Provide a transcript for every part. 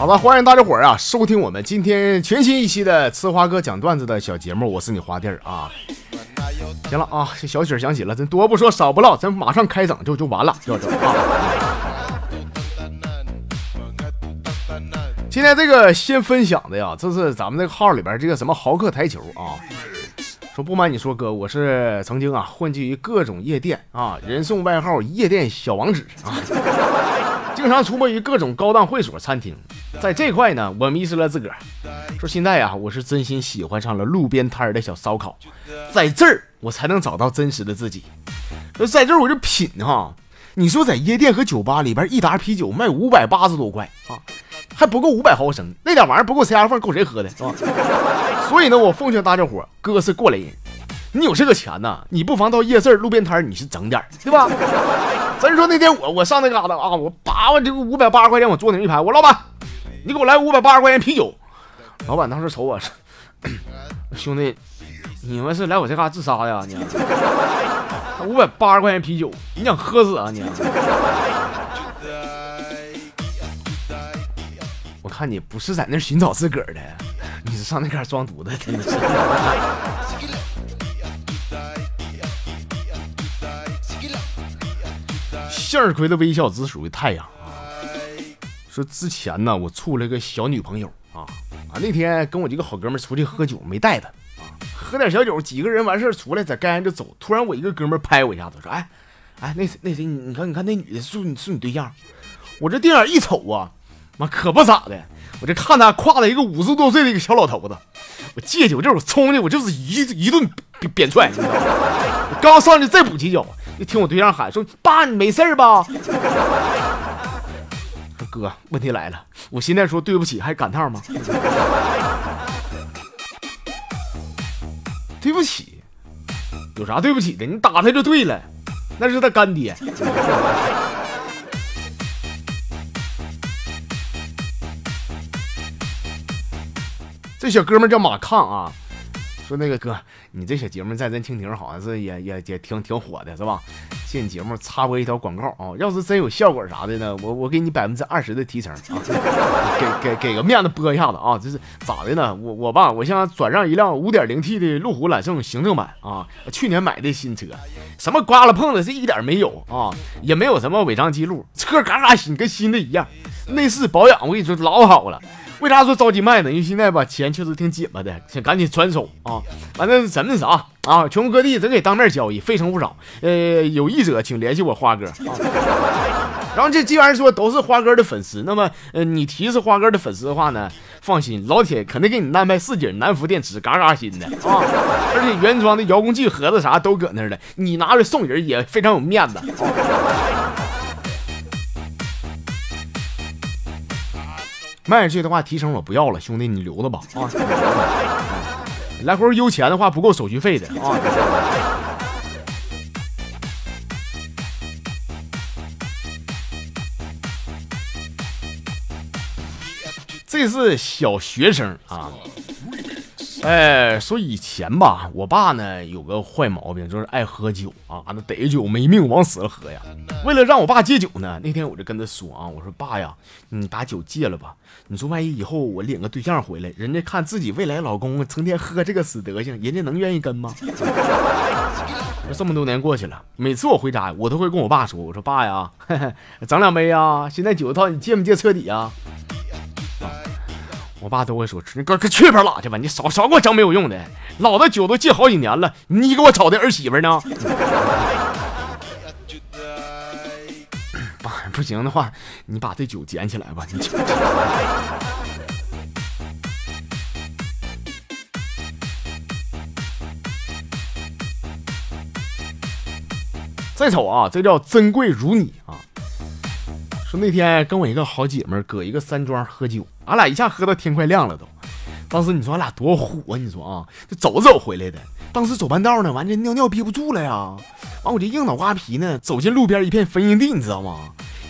好了，欢迎大家伙儿啊，收听我们今天全新一期的呲花哥讲段子的小节目，我是你花弟儿啊。行了啊，这小曲儿响起了，咱多不说少不唠，咱马上开整就就完了，就这啊。今天这个先分享的呀，这是咱们这个号里边这个什么豪客台球啊。说不瞒你说哥，我是曾经啊混迹于各种夜店啊，人送外号夜店小王子啊，经常出没于各种高档会所、餐厅。在这块呢，我迷失了自个儿。说现在呀，我是真心喜欢上了路边摊的小烧烤，在这儿我才能找到真实的自己。说在这儿我就品哈，你说在夜店和酒吧里边，一打啤酒卖五百八十多块啊，还不够五百毫升，那点玩意儿不够塞牙缝，够谁喝的是吧？所以呢，我奉劝大家伙，哥是过来人，你有这个钱呐，你不妨到夜市、路边摊儿你是整点儿对吧？咱说那天我我上那嘎达啊，我叭我这个五百八十块钱我坐那一排，我老板，你给我来五百八十块钱啤酒。老板当时瞅我说：“ 兄弟，你们是来我这嘎自杀呀？你五百八十块钱啤酒，你想喝死啊你？”我看你不是在那寻找自个儿的。你是上那嘎装犊子，真的是。向日葵的微笑只属于太阳啊！说之前呢，我处了个小女朋友啊啊，那天跟我几个好哥们出去喝酒，没带她啊，喝点小酒，几个人完事儿出来，在街上就走。突然我一个哥们拍我一下子，说：“哎哎，那谁那谁，你看你看那女的是你是你对象？”我这定眼一瞅啊，妈可不咋的。我这看他挎了一个五十多岁的一个小老头子，我借酒劲儿，我冲进，我就是一一顿扁踹，刚上去再补几脚，就听我对象喊说：“爸，你没事吧？”哥，问题来了，我现在说对不起还赶趟吗？对不起，有啥对不起的？你打他就对了，那是他干爹。这小哥们叫马抗啊，说那个哥，你这小节目在咱蜻蜓好像是也也也挺挺火的，是吧？借你节目插播一条广告啊，要是真有效果啥的呢，我我给你百分之二十的提成啊，给给给个面子播一下子啊，这是咋的呢？我我吧，我想转让一辆五点零 T 的路虎揽胜行政版啊，去年买的新车，什么刮了碰了是一点没有啊，也没有什么违章记录，车嘎嘎新，跟新的一样，内饰保养我跟你说老好了。为啥说着急卖呢？因为现在吧，钱确实挺紧巴的，想赶紧转手啊！反正咱那啥啊，全国各地咱给当面交易，费成不少。呃，有意者请联系我花哥啊。然后这既然说都是花哥的粉丝，那么呃，你提是花哥的粉丝的话呢，放心，老铁肯定给你安排四节南孚电池，嘎嘎新的啊！而且原装的遥控器盒子啥都搁那儿了，你拿着送人也非常有面子。卖出去的话，提成我不要了，兄弟你留着吧啊！来回邮钱的话不够手续费的啊！这是小学生啊。哎，说以前吧，我爸呢有个坏毛病，就是爱喝酒啊，那逮酒没命往死了喝呀。为了让我爸戒酒呢，那天我就跟他说啊，我说爸呀，你把酒戒了吧。你说万一以后我领个对象回来，人家看自己未来老公成天喝这个死德行，人家能愿意跟吗？这么多年过去了，每次我回家，我都会跟我爸说，我说爸呀，整两杯呀。现在酒套你戒没戒彻底啊？我爸都会说：“你哥哥去边拉去吧，你少少给我整没有用的。老子酒都戒好几年了，你给我找的儿媳妇呢？爸，不行的话，你把这酒捡起来吧。你再瞅啊，这叫珍贵如你啊。”说那天跟我一个好姐妹搁一个山庄喝酒，俺俩一下喝到天快亮了都。当时你说俺俩多虎啊！你说啊，就走着走回来的。当时走半道呢，完这尿尿憋不住了呀。完我这硬脑瓜皮呢，走进路边一片坟茔地，你知道吗？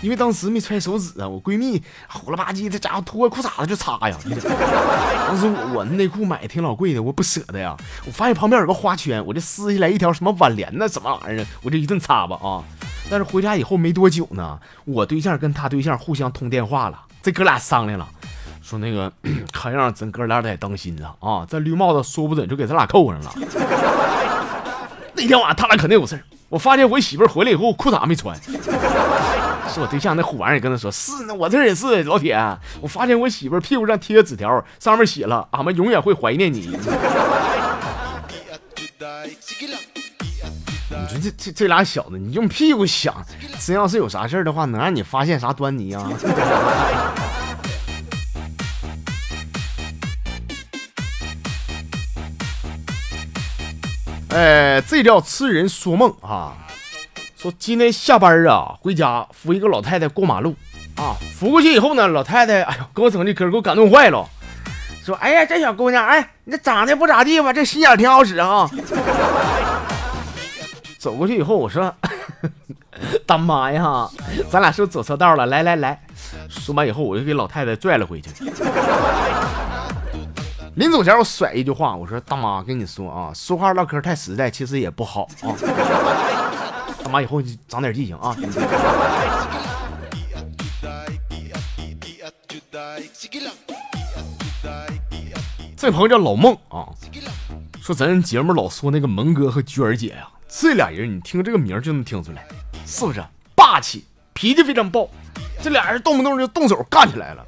因为当时没揣手纸啊，我闺蜜虎了吧唧，这家伙脱裤衩子就擦呀。当时我我内裤买的挺老贵的，我不舍得呀。我发现旁边有个花圈，我就撕下来一条什么挽联呢，什么玩意儿，我这一顿擦吧啊。但是回家以后没多久呢，我对象跟他对象互相通电话了，这哥俩商量了，说那个看样咱哥俩得当心了啊！这绿帽子说不准就给咱俩扣上了。那天晚上他俩肯定有事我发现我媳妇回来以后裤衩没穿，是我对象那虎玩意儿跟他说是呢，我这也是老铁。我发现我媳妇屁股上贴个纸条，上面写了俺们永远会怀念你。你说这这这俩小子，你用屁股想，真要是有啥事儿的话，能让你发现啥端倪啊？哎，这叫痴人说梦啊！说今天下班啊，回家扶一个老太太过马路啊，扶过去以后呢，老太太哎呦，给我整这歌给我感动坏了。说哎呀，这小姑娘，哎，你这长得不咋地吧？这心眼挺好使啊。走过去以后，我说 大妈呀，咱俩是不是走错道了？来来来，说完以后，我就给老太太拽了回去。临走前，我甩一句话，我说：“大妈，跟你说啊，说话唠嗑太实在，其实也不好啊。大妈，以后长点记性啊。”这朋友叫老孟啊，说咱节目老说那个蒙哥和娟儿姐呀，这俩人你听这个名就能听出来，是不是霸气，脾气非常暴，这俩人动不动就动手干起来了。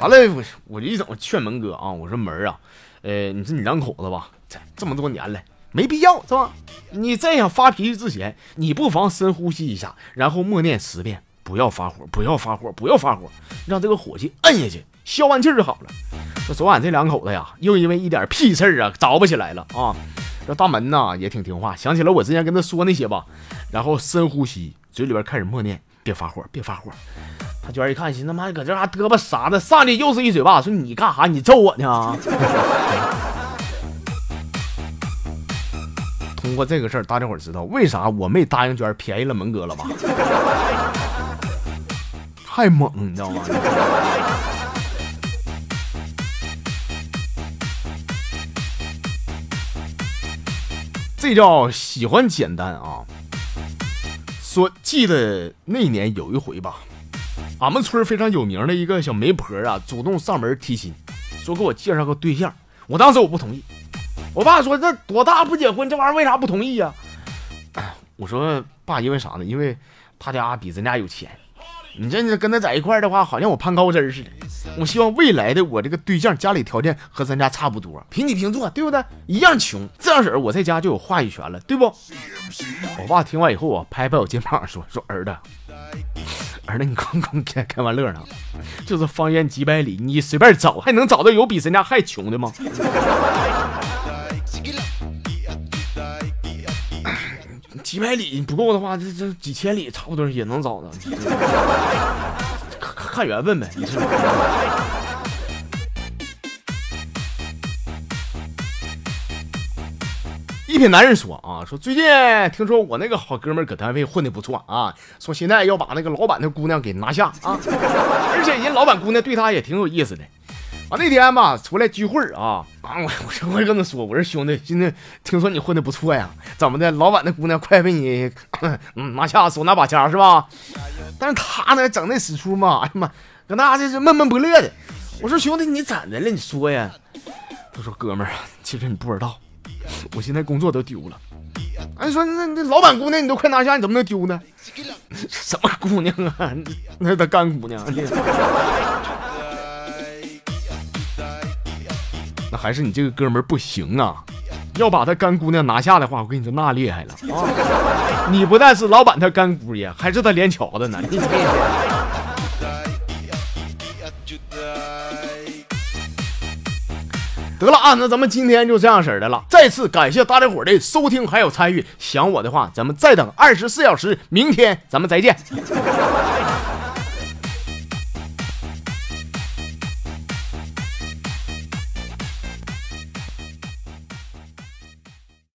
完了，我我就一整劝门哥啊，我说门啊，呃，你说你两口子吧，这这么多年了，没必要是吧？你再想发脾气之前，你不妨深呼吸一下，然后默念十遍，不要发火，不要发火，不要发火，让这个火气摁下去，消完气就好了。说昨晚这两口子呀，又因为一点屁事儿啊，着不起来了啊。这大门呐也挺听话，想起了我之前跟他说那些吧，然后深呼吸，嘴里边开始默念，别发火，别发火。娟一看，寻思他妈搁这还嘚吧啥的，上去又是一嘴巴，说你干啥？你揍我呢？通过这个事儿，大家伙知道为啥我没答应娟便宜了门哥了吧？太猛，你知道吗？这叫喜欢简单啊！说记得那年有一回吧。俺们村非常有名的一个小媒婆啊，主动上门提亲，说给我介绍个对象。我当时我不同意，我爸说这多大不结婚，这玩意儿为啥不同意呀？我说爸，因为啥呢？因为他家比咱家有钱。你这跟他在一块的话，好像我攀高枝似的。我希望未来的我这个对象家里条件和咱家差不多，平起平坐，对不对？一样穷，这样式儿我在家就有话语权了，对不？我爸听完以后啊，拍拍我肩膀说：“说儿子。”儿子，你刚刚开开玩乐呢，就是方圆几百里，你随便找，还能找到有比咱家还穷的吗？几百里不够的话，这这几千里差不多也能找到，看缘分呗，你是品男人说啊，说最近听说我那个好哥们搁单位混的不错啊，说现在要把那个老板的姑娘给拿下啊，而且人老板姑娘对他也挺有意思的。啊，那天吧出来聚会啊，啊我我我跟他说，我说兄弟，现在听说你混的不错呀，怎么的？老板的姑娘快被你嗯拿下手拿把掐是吧？但是他呢整那死出嘛，哎呀妈，搁那这是闷闷不乐的。我说兄弟你怎的了？你说呀？他说哥们儿，其实你不知道。我现在工作都丢了，哎，说那那老板姑娘你都快拿下，你怎么能丢呢？什么姑娘啊？那他干姑娘。那还是你这个哥们儿不行啊！要把他干姑娘拿下的话，我跟你说那厉害了啊！你不但是老板他干姑爷，还是他连桥的呢。你 得了啊，那咱们今天就这样式的了。再次感谢大家伙的收听还有参与。想我的话，咱们再等二十四小时，明天咱们再见。